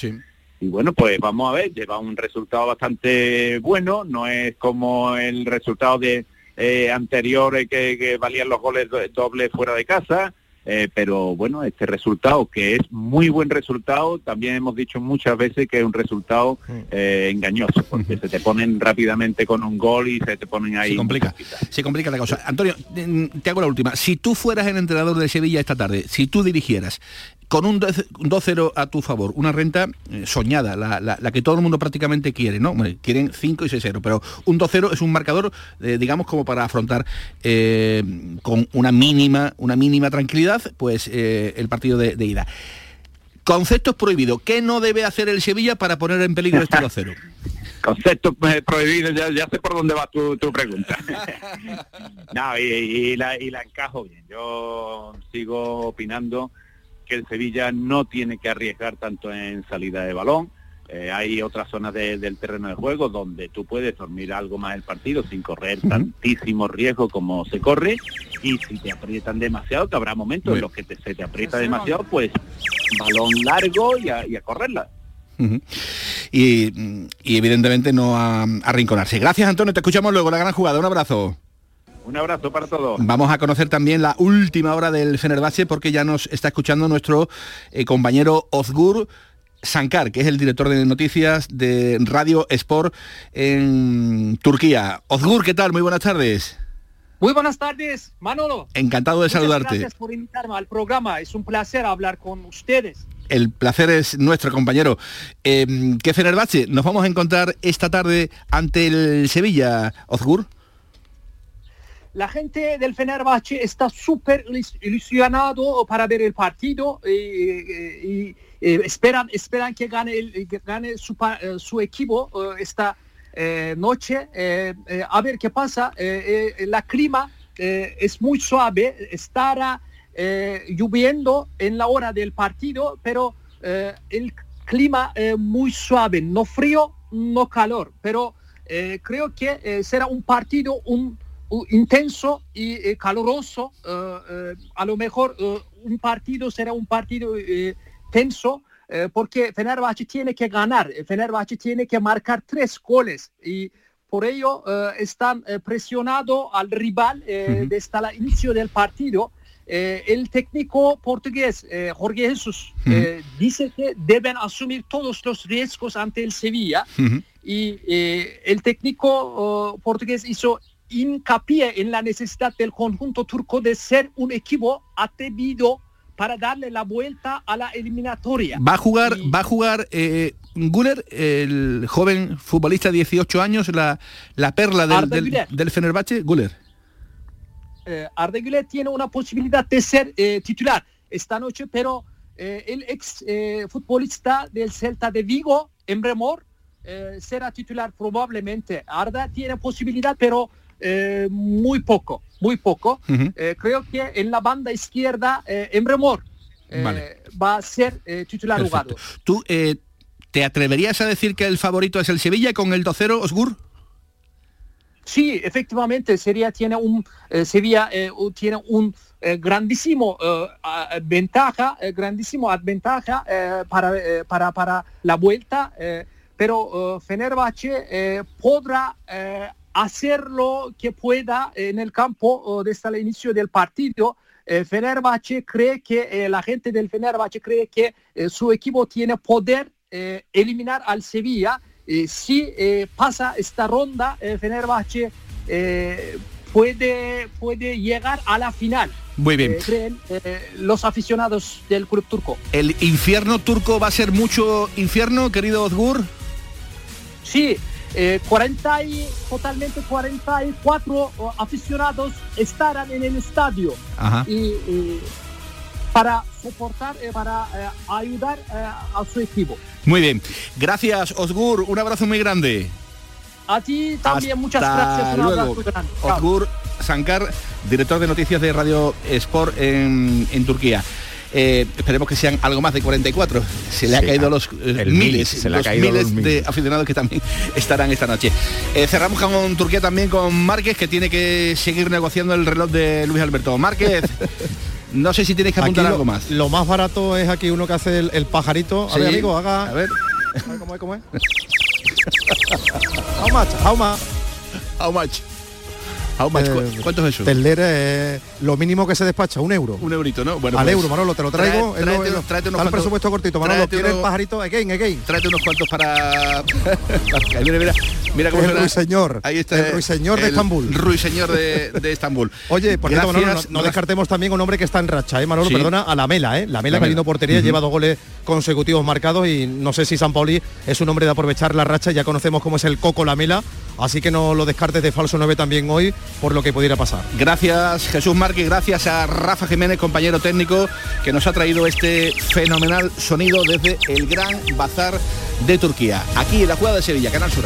Y bueno, pues vamos a ver, lleva un resultado bastante bueno, no es como el resultado de eh, anteriores que, que valían los goles do- dobles fuera de casa, eh, pero bueno, este resultado que es muy buen resultado, también hemos dicho muchas veces que es un resultado eh, engañoso, porque se te ponen rápidamente con un gol y se te ponen ahí. Se complica, se complica la cosa. Antonio, te hago la última. Si tú fueras el entrenador de Sevilla esta tarde, si tú dirigieras con un 2-0 a tu favor, una renta eh, soñada, la, la- la que todo el mundo prácticamente quiere, ¿no? Bueno, quieren 5 y 6-0, pero un 2-0 es un marcador, eh, digamos, como para afrontar eh, con una mínima, una mínima tranquilidad, pues eh, el partido de, de ida. Conceptos prohibidos. ¿Qué no debe hacer el Sevilla para poner en peligro este 2-0? Conceptos eh, prohibidos, ya, ya sé por dónde va tu, tu pregunta. no, y, y la, y la encajo bien. Yo sigo opinando que el Sevilla no tiene que arriesgar tanto en salida de balón. Eh, hay otras zonas de- del terreno de juego donde tú puedes dormir algo más el partido sin correr tantísimo riesgo como se corre y si te aprietan demasiado, que habrá momentos en los que te- se te aprieta demasiado, pues balón largo y a, y a correrla. Y evidentemente no a, a arrinconarse. Gracias Antonio, te escuchamos luego, la gran jugada, un abrazo. Un abrazo para todos. Vamos a conocer también la última hora del Fenerbahce porque ya nos está escuchando nuestro eh, compañero Ozgur Sankar, que es el director de noticias de Radio Sport en Turquía. Ozgur, ¿qué tal? Muy buenas tardes. Muy buenas tardes, Manolo. Encantado de Muchas saludarte. Gracias por invitarme al programa. Es un placer hablar con ustedes. El placer es nuestro, compañero. Eh, ¿Qué Fenerbahce nos vamos a encontrar esta tarde ante el Sevilla, Ozgur? La gente del Fenerbahce está súper ilusionado para ver el partido y, y- y, eh, esperan, esperan que gane, el- que gane su, eh, equipo eh, esta eh, noche. Eh, eh, a ver qué pasa. Eh, eh, la clima eh, es muy suave, estará eh, lloviendo en la hora del partido, pero eh, el clima eh, muy suave, no frío, no calor, pero eh, creo que eh, será un partido un intenso y eh, caluroso. eh, eh, a lo mejor un partido será un partido tenso porque Fenerbahce tiene que ganar, Fenerbahce tiene que marcar tres goles y por ello eh, están eh, presionando al rival eh, desde el inicio del partido. el técnico portugués Jorge Jesús dice que deben asumir todos los riesgos ante el Sevilla y el técnico oh, portugués hizo hincapié en la necesidad del conjunto turco de ser un equipo atrevido para darle la vuelta a la eliminatoria. Va a jugar, va a jugar eh, Güler, el joven futbolista de 18 años, la, la perla del, del, del Fenerbahce, Güler. eh, Arda Güler tiene una posibilidad de ser eh, titular esta noche, pero eh, el ex eh, futbolista del Celta de Vigo, Emre Mor, será titular probablemente. Arda tiene posibilidad, pero eh, muy poco, muy poco. Eh, creo que en la banda izquierda, Mor eh, Vale. va a ser titular jugado. ¿Tú te atreverías a decir que el favorito es el Sevilla con el 2-0, Osgur? Sí, efectivamente, Sevilla tiene un Sevilla tiene un eh, grandísimo eh, ventaja, eh, grandísimo ventaja eh, para, para para la vuelta, pero Fenerbahce podrá hacer lo que pueda en el campo desde el inicio del partido. Eh, Fenerbahce cree que eh, la gente del Fenerbahce cree que eh, su equipo tiene poder eh, eliminar al Sevilla. Si pasa esta ronda, Fenerbahce puede, puede llegar a la final. Muy bien. eh, creen eh, los aficionados del club turco. ¿El infierno turco va a ser mucho infierno, querido Osgur? Sí, eh, 40 y, totalmente 44 aficionados estarán en el estadio Ajá. y, y para soportar, eh, para eh, ayudar eh, a su equipo. Muy bien. Gracias, Osgur. Un abrazo muy grande. A ti también muchas gracias. un luego. abrazo grande. Osgur Sankar, director de noticias de Radio Sport en, en Turquía. Eh, esperemos que sean algo más de 44. Se le ha caído los eh, el miles, se le ha los caído miles los mil. de aficionados que también estarán esta noche. Eh, cerramos con Turquía también con Márquez, que tiene que seguir negociando el reloj de Luis Alberto. Márquez, no sé si tienes que apuntar lo, algo más. lo más barato es aquí uno que hace el, el pajarito. A Sí. ver, amigo, haga. A ver. A ver, ¿Cómo es? ¿Cómo es? How much? How much? How much? How much? ¿Cu- Eh, ¿Cuánto es eso? Lo mínimo que se despacha, un euro. Un eurito, ¿no? Bueno, Al pues, euro, Manolo, te lo traigo. trae- tráete unos- tráete unos cuantos- presupuesto cortito, Manolo. ¿Quieres unos- pajarito? Again, again. Tráete unos cuantos para... mira, mira, mira cómo El ruiseñor, Ahí está. el ruiseñor de el Estambul. Ruiseñor de, de Estambul. Oye, por cierto, Manolo, no, descartemos también un hombre que está en racha, ¿eh, Manolo? Sí. Perdona, a la Mela, ¿eh? La Mela, La que portería, Ujú. lleva dos goles consecutivos marcados y no sé si San Pauli es un hombre de aprovechar la racha, ya conocemos cómo es el Coco La Mela, así que no lo descartes de falso 9 también hoy por lo que pudiera pasar. Gracias Jesús Márquez, gracias a Rafa Jiménez, compañero técnico, que nos ha traído este fenomenal sonido desde el Gran Bazar de Turquía. Aquí en la jugada de Sevilla, Canal Sur.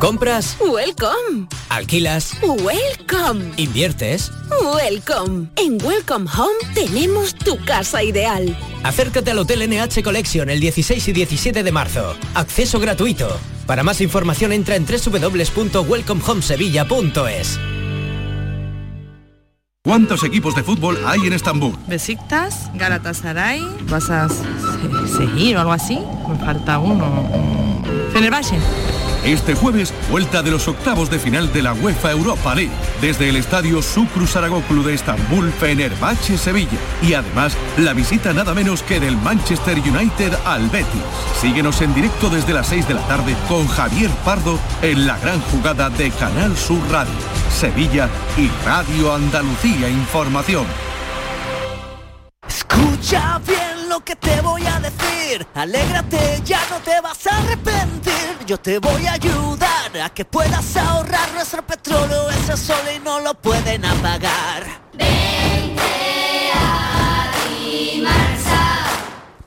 ¿Compras? Welcome. ¿Alquilas? Welcome. ¿Inviertes? Welcome. En Welcome Home tenemos tu casa ideal. Acércate al Hotel NH Collection el 16 y 17 de marzo. Acceso gratuito. Para más información entra en www.welcomehomesevilla.es. ¿Cuántos equipos de fútbol hay en Estambul? Besiktas, Galatasaray, vas a se- seguir o algo así. Me falta uno. Fenerbahce. Este jueves, vuelta de los octavos de final de la UEFA Europa League, desde el estadio Sucru Saragoclu de Estambul, Fenerbahce, Sevilla. Y además, la visita nada menos que del Manchester United al Betis. Síguenos en directo desde las 6 de la tarde con Javier Pardo en la gran jugada de Canal Sur Radio, Sevilla y Radio Andalucía Información. Escucha bien lo que te voy a decir. Alégrate, ya no te vas a arrepentir. Yo te voy a ayudar a que puedas ahorrar nuestro petróleo. Ese sol y no lo pueden apagar.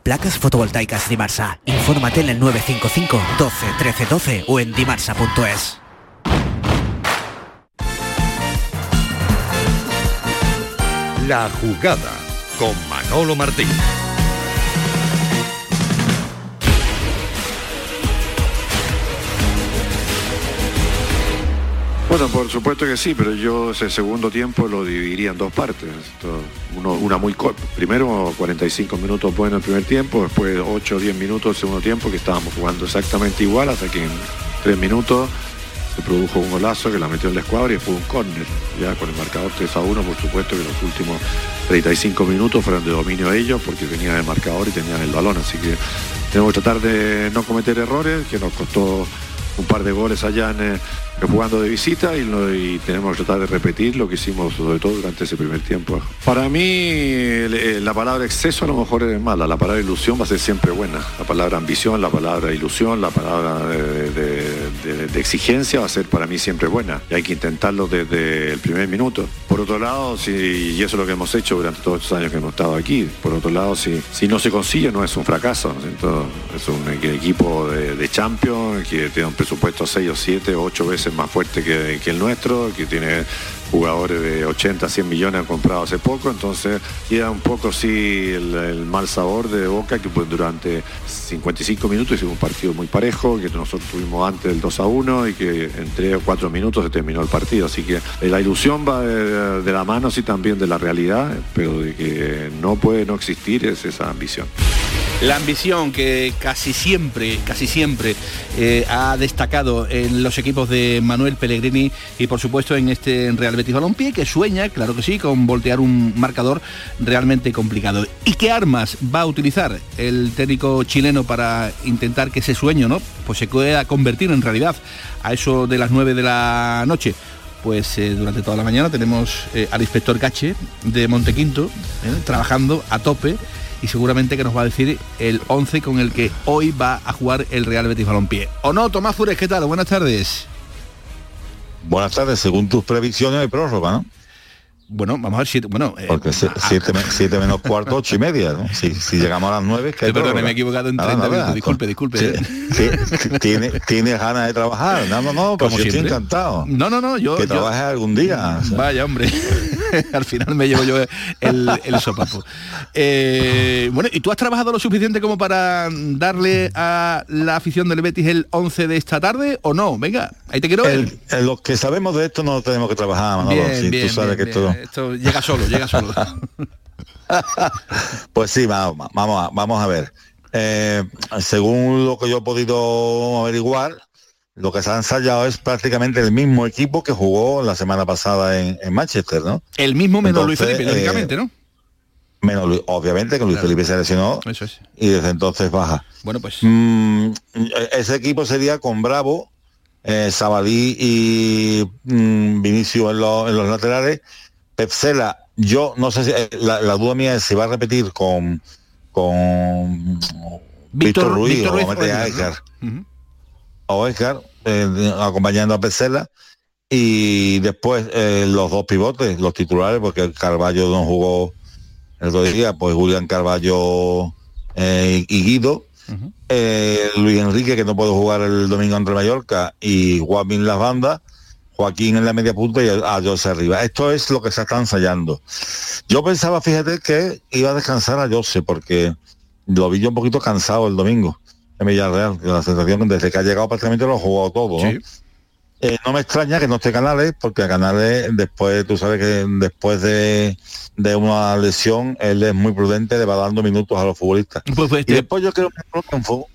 Placas fotovoltaicas Dimarsa. Infórmate en el 955 12 13 12 o en dimarsa.es. La jugada con Manolo Martín. Bueno, por supuesto que sí, pero yo ese segundo tiempo lo dividiría en dos partes. Uno- una muy corta. Primero 45 minutos buenos el primer tiempo, después 8 o 10 minutos el segundo tiempo, que estábamos jugando exactamente igual, hasta que en 3 minutos se produjo un golazo que la metió en la escuadra y fue un córner. Ya con el marcador 3 a 1, por supuesto que los últimos 35 minutos fueron de dominio ellos, porque tenían el marcador y tenían el balón. Así que tenemos que tratar de no cometer errores, que nos costó un par de goles allá en, eh, jugando de visita y, tenemos que tratar de repetir lo que hicimos sobre todo durante ese primer tiempo. Para mí eh, la palabra exceso a lo mejor es mala, la palabra ilusión va a ser siempre buena, la palabra ambición, la palabra ilusión, la palabra de exigencia va a ser para mí siempre buena y hay que intentarlo desde el primer minuto. Por otro lado, si, y eso es lo que hemos hecho durante todos estos años que hemos estado aquí, por otro lado, si, si no se consigue no es un fracaso, ¿no es un equipo de, de Champions que tiene un presupuesto 6 o 7 o 8 veces más fuerte que el nuestro, que tiene jugadores de 80, 100 millones han comprado hace poco, entonces queda un poco sí el, mal sabor de Boca que pues durante 55 minutos hicimos un partido muy parejo, que nosotros tuvimos antes el 2 a 1 y que en 3 o 4 minutos se terminó el partido, así que eh, la ilusión va de, de la mano sí también de la realidad, pero de que no puede no existir es esa ambición. La ambición que casi siempre, casi siempre eh, ha destacado en los equipos de Manuel Pellegrini y por supuesto en este Real Betis Balompié que sueña, claro que sí, con voltear un marcador realmente complicado. ¿Y qué armas va a utilizar el técnico chileno para intentar que ese sueño, ¿no? Pues se pueda convertir en realidad a eso de las 9 de la noche pues eh, durante toda la mañana tenemos eh, al inspector Cache de Montequinto eh, trabajando a tope y seguramente que nos va a decir el 11 con el que hoy va a jugar el Real Betis Balompié. ¿O no, Tomás Fures, qué tal? Buenas tardes. Buenas tardes, según tus previsiones hay prórroga, ¿no? Bueno, vamos a ver si... Bueno, eh, Porque se- siete, me- siete menos cuarto, ocho y media, ¿no? Si, si llegamos a las nueve, que Perdón, me he equivocado en Nada, 30 nada, minutos. Disculpe, disculpe. Sí, sí, tiene, tienes ganas de trabajar. No, no, no, pues Como yo estoy encantado. No, no, no, yo... Que yo- trabajes algún día. o sea. Vaya, hombre. Al final me llevo yo el, el sopapo. Eh, bueno, ¿y tú has trabajado lo suficiente como para darle a la afición del Betis el 11 de esta tarde o no? Venga, ahí te quiero. El- el- los que sabemos de esto no tenemos que trabajar, Manolo. Bien, si bien, tú sabes bien, que esto... bien. Esto llega solo, llega solo. Pues sí, vamos, vamos, a, vamos a ver. Eh, según lo que yo he podido averiguar, lo que se ha ensayado es prácticamente el mismo equipo que jugó la semana pasada en, en Manchester, ¿no? El mismo menos Luis Felipe, eh, lógicamente, ¿no? Menos Luis- obviamente que Luis Claro. Felipe se lesionó Eso es. y desde entonces baja. Bueno, pues Mm, ese equipo sería con Bravo, eh, Sabalí y mm, Vinicio en, los- en los laterales. Pepsela, yo no sé si eh, la, la duda mía es si va a repetir con con Víctor, Ruiz Víctor o Ruiz a o Edgar, Edgar Ujú. O Edgar eh, acompañando a Pepsela y después eh, los dos pivotes, los titulares, porque Carballo no jugó el otro día, pues Julián Carballo eh, y Guido. Eh, Luis Enrique, que no puede jugar el domingo entre Mallorca, y Juan las bandas, Joaquín en la media punta y a José arriba. Esto es lo que se está ensayando. Yo pensaba, fíjate, que iba a descansar a José, porque lo vi yo un poquito cansado el domingo en Villarreal. La sensación que desde que ha llegado prácticamente lo ha jugado todo, ¿no? Eh, no me extraña que no esté Canales, porque a Canales después, tú sabes que después de, de una lesión, él es muy prudente, le va dando minutos a los futbolistas. Pues, pues, y después yo creo que en fútbol.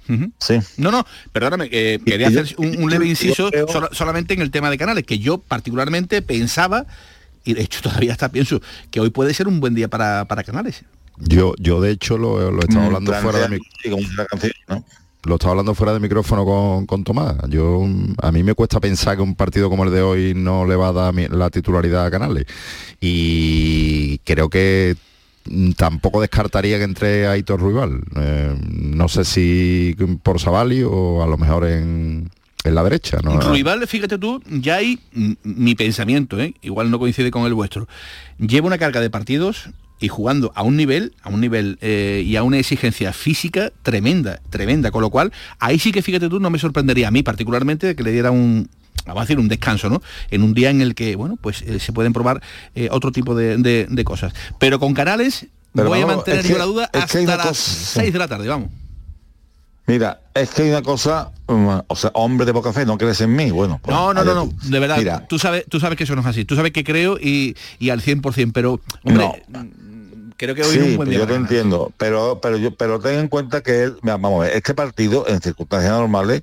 Sí. No, no, perdóname, eh, quería yo- hacer un, un leve inciso creo- solamente en el tema de canales, que yo particularmente pensaba, y de hecho todavía hasta pienso, que hoy puede ser un buen día para, para canales. Yo, yo de hecho lo, lo estaba Mm, hablando fuera de mi, sí, como una canción, ¿no? Lo estaba hablando fuera de micrófono con, con Tomás. Yo mm, a mí me cuesta pensar que un partido como el de hoy no le va a dar la titularidad a Canales. Y creo que mm, tampoco descartaría que entre Aitor Ruibal. Eh, no sé si por Savali o a lo mejor en, en la derecha. ¿no? Ruibal, fíjate tú, ya hay mm, mi pensamiento, ¿eh? igual no coincide con el vuestro. Lleva una carga de partidos y jugando a un nivel, a un nivel eh, y a una exigencia física tremenda, tremenda, con lo cual ahí sí que fíjate tú no me sorprendería a mí particularmente que le diera un vamos a decir un descanso, ¿no? En un día en el que, bueno, pues eh, se pueden probar eh, otro tipo de, de- de cosas. Pero con Canales Pero voy a mantener yo que- la duda hasta las cosa- 6 de la tarde, vamos. Mira, es que hay una cosa, mm, o sea, hombre de poca fe, ¿no crees en mí? Bueno, pues, No, no, no, no, de verdad, Mira, tú sabes, tú sabes que eso no es así. Tú sabes que creo y, y al 100%, pero hombre, mm, creo que hoy es un sí, buen pero día. yo te ganar. entiendo, pero pero yo pero ten en cuenta que él, vamos a ver, este partido en circunstancias normales,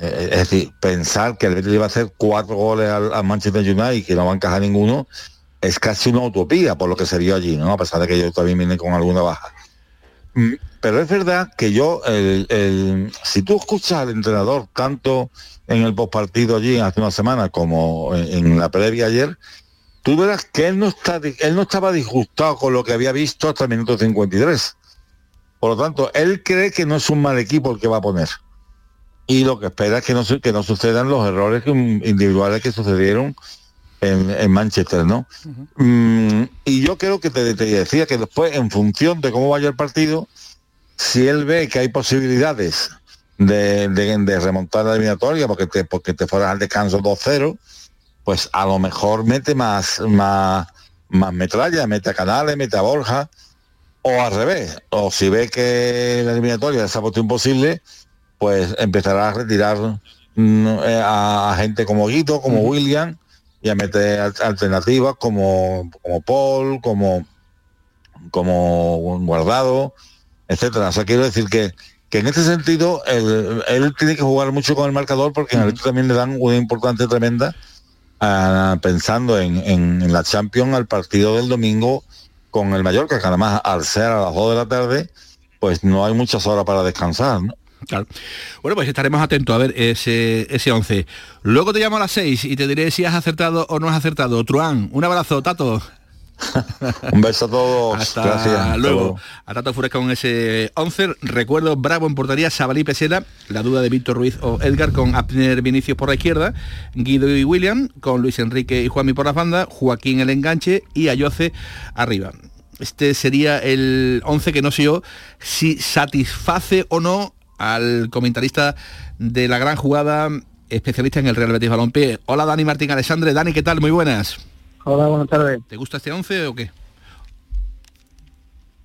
eh, es decir, pensar que el Betis le va a hacer cuatro goles al, al Manchester United y que no va a encajar ninguno, es casi una utopía por lo que se vio allí, ¿no? A pesar de que yo también vine con alguna baja. Mm, Pero es verdad que yo, el- el- si tú escuchas al entrenador tanto en el postpartido allí hace una semana como en, en la previa ayer, tú verás que él no, está, él no estaba disgustado con lo que había visto hasta el minuto 53. Por lo tanto, él cree que no es un mal equipo el que va a poner. Y lo que espera es que no, que no sucedan los errores individuales que sucedieron en, en Manchester, ¿no? Mm, y yo creo que te, te decía que después, en función de cómo vaya el partido, si él ve que hay posibilidades de, de- de remontar la eliminatoria porque te, porque te fueras al descanso 2-0, pues a lo mejor mete más, más, más metralla, mete a Canales, mete a Borja, o al revés, o si ve que la eliminatoria se ha puesto imposible, pues empezará a retirar mm, eh, a, a gente como Guido, como William, y a meter al- alternativas como, como Paul, como, como Guardado, etcétera. O sea, quiero decir que, que en este sentido él, él tiene que jugar mucho con el marcador porque en el también le dan una importancia tremenda ah, pensando en, la Champions al partido del domingo con el Mallorca, que además al ser a las 2 de la tarde, pues no hay muchas horas para descansar, ¿no? Claro. Bueno, pues estaremos atentos a ver ese, ese 11. Luego te llamo a las 6 y te diré si has acertado o no has acertado. Truán, un abrazo, Tato. Un beso a todos. Hasta Gracias. Luego. A Tato con ese 11. Recuerdo Bravo en portería, Sabalí Pesela, la duda de Víctor Ruiz o Edgar con Abner Vinicius por la izquierda, Guido y William con Luis Enrique y Juanmi por la banda, Joaquín el enganche y Ayoce arriba. Este sería el 11 que no sé yo si satisface o no al comentarista de la gran jugada, especialista en el Real Betis Balompié. Hola Dani Martín Alessandre. Dani, ¿qué tal? Muy buenas. Hola, buenas tardes. ¿Te gusta este 11 o qué?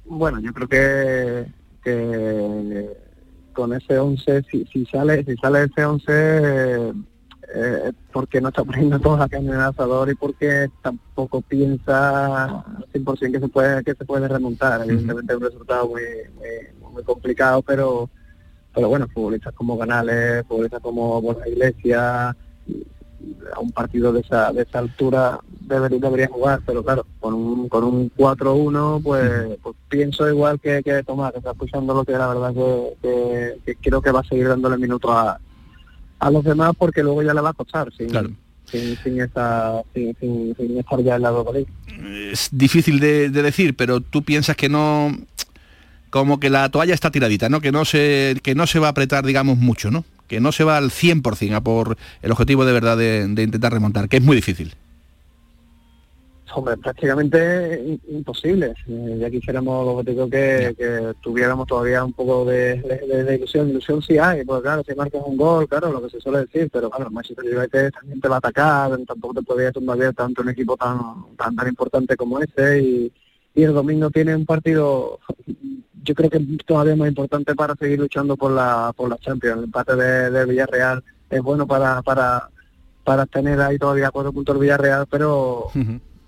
Bueno, yo creo que, que con ese 11, si, si sale si sale ese 11, eh, eh, porque no está poniendo toda la carne en el asador y porque tampoco piensa al 100% que se puede que se puede remontar. Evidentemente es un resultado muy, muy, muy complicado, pero pero bueno, futbolistas como Canales, futbolistas como Borja Iglesias, a un partido de esa, de esa altura debería, debería jugar, pero claro, con un, con un 4-1, pues, pues pienso igual que, que Tomás, que está escuchando lo que la verdad que, que, que creo que va a seguir dándole minutos a, a los demás porque luego ya le va a costar sin, sin, sin, esa, sin, sin, estar ya en la Europa League. es difícil de, de decir, pero tú piensas que no como que la toalla está tiradita, ¿no? Que no se que no se va a apretar, digamos, mucho, ¿no? Que no se va al 100% a por el objetivo de verdad de, de intentar remontar, que es muy difícil. Hombre, prácticamente imposible. Eh, ya quisiéramos, lo que te digo, que, que tuviéramos todavía un poco de, de- de ilusión. Ilusión sí hay, porque claro, si marcas un gol, claro, lo que se suele decir, pero claro, el Manchester United también te va a atacar, tampoco te podía tumbar tanto un equipo tan, tan, tan importante como ese y, y el domingo tiene un partido, yo creo que todavía más importante para seguir luchando por la por la Champions. El empate de, de Villarreal es bueno para, para para tener ahí todavía cuatro puntos el Villarreal, pero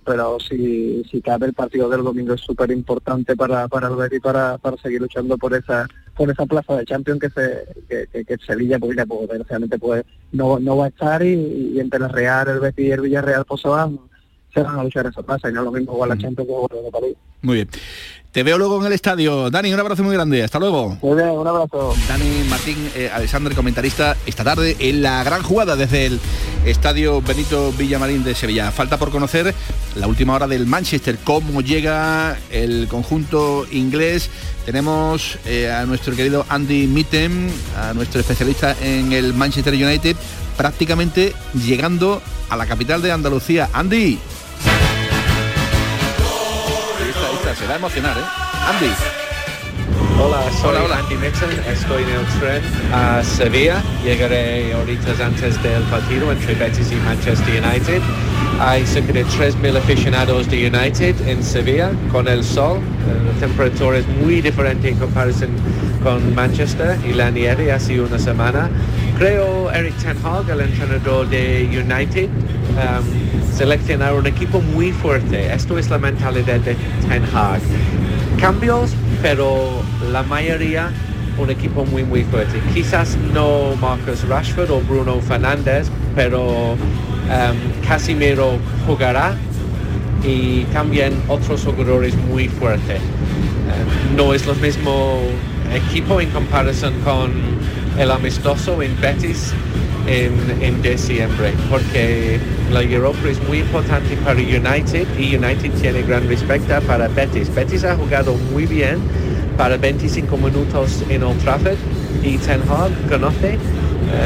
pero si, si cabe el partido del domingo es súper importante para, para el Betis para, para seguir luchando por esa por esa plaza de Champions que se que, que, Sevilla pues, pues desgraciadamente pues no, no va a estar y, y entre el Real, el Betis y el Villarreal pues se van, se van a luchar esa plaza y no lo mismo igual la Champions que de París. Muy bien. Te veo luego en el estadio. Dani, un abrazo muy grande. Hasta luego. Muy bien, un abrazo. Dani Martín, eh, Alexander, comentarista, esta tarde en la gran jugada desde el estadio Benito Villamarín de Sevilla. Falta por conocer la última hora del Manchester, cómo llega el conjunto inglés. Tenemos eh, a nuestro querido Andy Mitten, a nuestro especialista en el Manchester United, prácticamente llegando a la capital de Andalucía. Andy. Se va a emocionar, ¿eh? Andy. Hola, soy Andy Mixon, estoy en el tren a Sevilla. Llegaré horitas antes del partido entre Betis y Manchester United. Hay cerca de 3.000 aficionados de United en Sevilla con el sol. La temperatura es muy diferente en comparación con Manchester y la nieve hace una semana. Creo Eric Ten Hag, el entrenador de United, um, seleccionar un equipo muy fuerte. Esto es la mentalidad de Ten Hag. Cambios, pero la mayoría un equipo muy muy fuerte. Quizás no Marcus Rashford o Bruno Fernández, pero um, Casimiro jugará y también otros jugadores muy fuertes. No es lo mismo equipo en comparación con el amistoso en Betis en, diciembre, porque la Europa es muy importante para United y United tiene gran respeto para Betis. Betis ha jugado muy bien para 25 minutos en Old Trafford y Ten Hag conoce eh,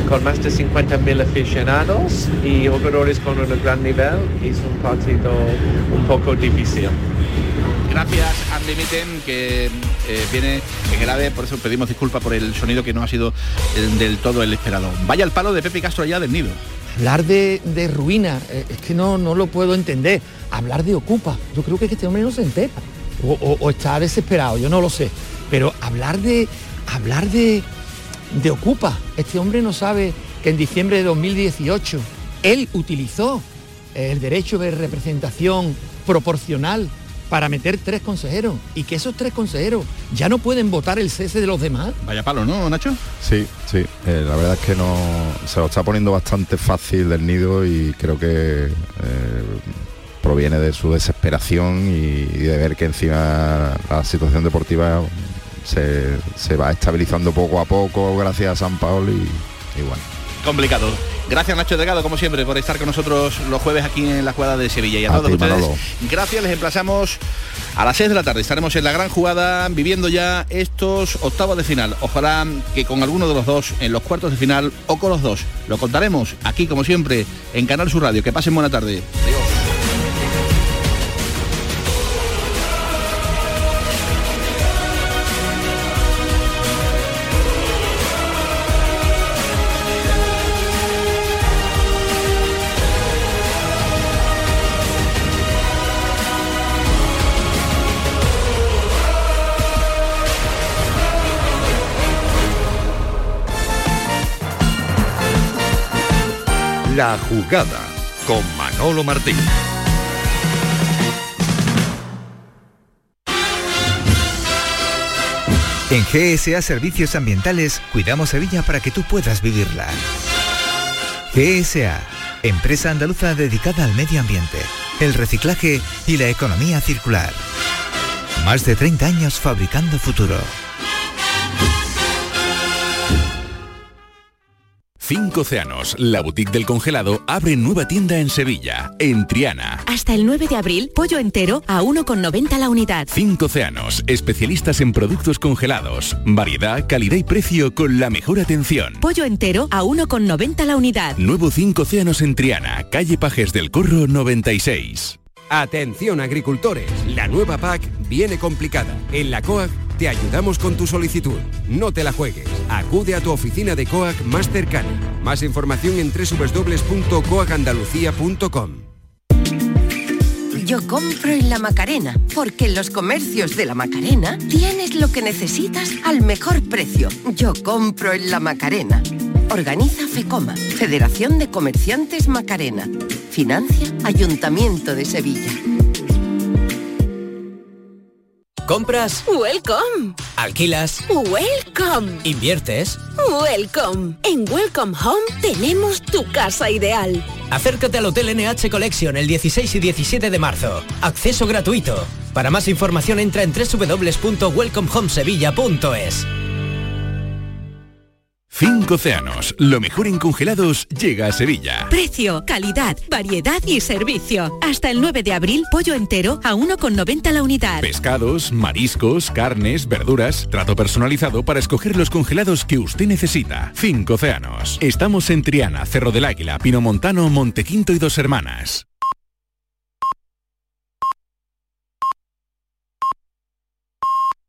con más de 50.000 aficionados y jugadores con un gran nivel. Es un partido un poco difícil. Gracias, Andy Mitten, que eh, viene en el AVE, por eso pedimos disculpas por el sonido que no ha sido del todo el esperado. Vaya el palo de Pepe Castro allá del nido. Hablar de, ruina, eh, es que no, no lo puedo entender. Hablar de ocupa, yo creo que este hombre no se entera. O, está desesperado, yo no lo sé. Pero hablar de. hablar de. de ocupa. Este hombre no sabe que en diciembre de 2018 él utilizó el derecho de representación proporcional para meter tres consejeros y que esos tres consejeros ya no pueden votar el cese de los demás. Vaya palo, ¿no, Nacho? Sí, sí. Eh, la verdad es que no se lo está poniendo bastante fácil del nido y creo que eh, proviene de su desesperación y, de ver que encima la situación deportiva se, va estabilizando poco a poco gracias a San Paolo y, y bueno. Complicado. Gracias Nacho Delgado, como siempre, por estar con nosotros los jueves aquí en la jugada de Sevilla. Y a, todos ustedes, gracias, les emplazamos a las 6 de la tarde. Estaremos en la gran jugada viviendo ya estos octavos de final. Ojalá que con alguno de los dos en los cuartos de final o con los dos. Lo contaremos aquí, como siempre, en Canal Sur Radio. Que pasen buena tarde. La jugada con Manolo Martín. En GSA Servicios Ambientales cuidamos Sevilla para que tú puedas vivirla. GSA, empresa andaluza dedicada al medio ambiente, el reciclaje y la economía circular. Más de 30 años fabricando futuro. Cinco Océanos, la boutique del congelado, abre nueva tienda en Sevilla, en Triana. Hasta el 9 de abril, pollo entero a 1,90 la unidad. Cinco Océanos, especialistas en productos congelados. Variedad, calidad y precio con la mejor atención. Pollo entero a 1,90 la unidad. Nuevo Cinco Océanos en Triana, calle Pajes del Corro 96. Atención agricultores, la nueva PAC viene complicada. En la COAC te ayudamos con tu solicitud. No te la juegues. Acude a tu oficina de COAC más cercana. Más información en www.coacandalucía.com. Yo compro en la Macarena, porque en los comercios de la Macarena tienes lo que necesitas al mejor precio. Yo compro en la Macarena. Organiza FECOMA, Federación de Comerciantes Macarena. Financia Ayuntamiento de Sevilla. ¿Compras? Welcome. ¿Alquilas? Welcome. ¿Inviertes? Welcome. En Welcome Home tenemos tu casa ideal. Acércate al Hotel NH Collection el 16 y 17 de marzo. Acceso gratuito. Para más información entra en www.welcomehomesevilla.es. Cinco océanos, lo mejor en congelados llega a Sevilla. Precio, calidad, variedad y servicio. Hasta el 9 de abril, pollo entero a 1,90 la unidad. Pescados, mariscos, carnes, verduras, trato personalizado para escoger los congelados que usted necesita. Cinco océanos. Estamos en Triana, Cerro del Águila, Pinomontano, Montequinto y Dos Hermanas.